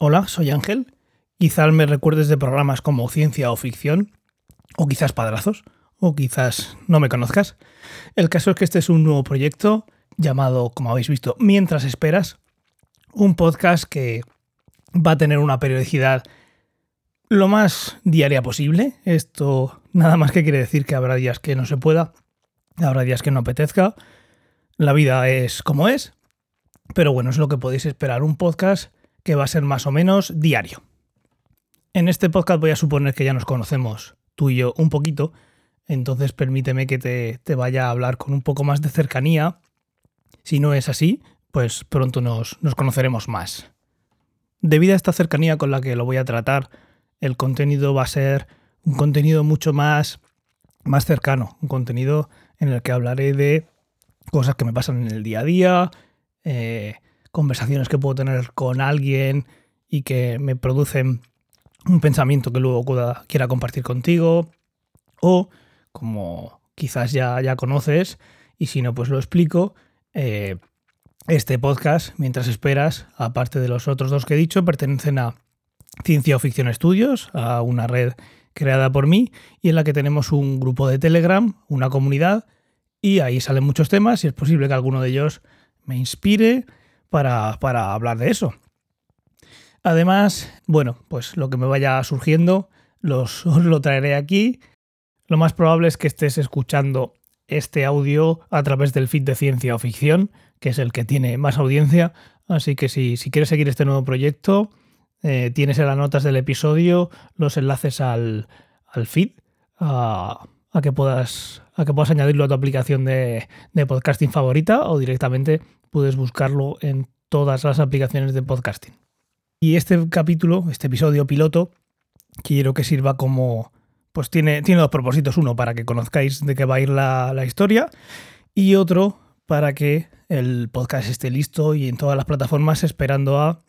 Hola, soy Ángel. Quizás me recuerdes de programas como Ciencia o Ficción, o quizás Padrazos, o quizás no me conozcas. El caso es que este es un nuevo proyecto llamado, como habéis visto, Mientras Esperas, un podcast que va a tener una periodicidad lo más diaria posible. Esto nada más que quiere decir que habrá días que no se pueda, habrá días que no apetezca. La vida es como es, pero bueno, es lo que podéis esperar, un podcast que va a ser más o menos diario. En este podcast voy a suponer que ya nos conocemos tú y yo un poquito, entonces permíteme que te, vaya a hablar con un poco más de cercanía. Si no es así, pues pronto nos, nos conoceremos más. Debido a esta cercanía con la que lo voy a tratar, el contenido va a ser un contenido mucho más, más cercano, un contenido en el que hablaré de cosas que me pasan en el día a día, eh, conversaciones que puedo tener con alguien y que me producen un pensamiento que luego quiera compartir contigo, o como quizás ya, ya conoces, y si no, pues lo explico. Eh, este podcast, mientras esperas, aparte de los otros dos que he dicho, pertenecen a Ciencia o Ficción Estudios, a una red creada por mí y en la que tenemos un grupo de Telegram, una comunidad, y ahí salen muchos temas y es posible que alguno de ellos me inspire para, hablar de eso. Además, bueno, pues lo que me vaya surgiendo los, os lo traeré aquí. Lo más probable es que estés escuchando este audio a través del feed de ciencia o ficción, que es el que tiene más audiencia. Así que si, si quieres seguir este nuevo proyecto, eh, tienes en las notas del episodio los enlaces al, feed a, que puedas, a que puedas añadirlo a tu aplicación de, de podcasting favorita o directamente puedes buscarlo en todas las aplicaciones de podcasting. Y este capítulo, este episodio piloto, quiero que sirva como... Pues tiene, tiene dos propósitos. Uno, para que conozcáis de qué va a ir la, la historia. Y otro, para que el podcast esté listo y en todas las plataformas esperando a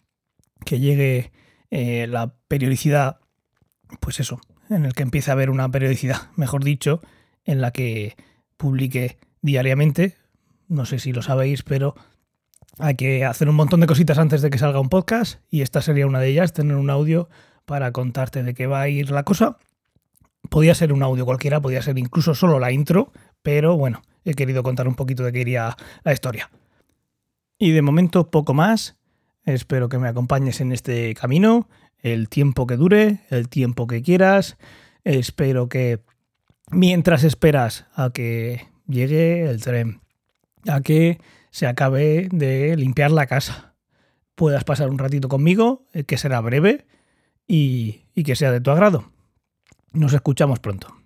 que llegue eh, la periodicidad, pues eso, en el que empiece a haber una periodicidad, mejor dicho, en la que publique diariamente. No sé si lo sabéis, pero hay que hacer un montón de cositas antes de que salga un podcast y esta sería una de ellas, tener un audio para contarte de qué va a ir la cosa. Podía ser un audio cualquiera, podía ser incluso solo la intro, pero bueno, he querido contar un poquito de qué iría la historia. Y de momento poco más. Espero que me acompañes en este camino, el tiempo que dure, el tiempo que quieras. Espero que mientras esperas a que llegue el tren, a que se acabe de limpiar la casa, puedas pasar un ratito conmigo, eh, que será breve y, y que sea de tu agrado. Nos escuchamos pronto.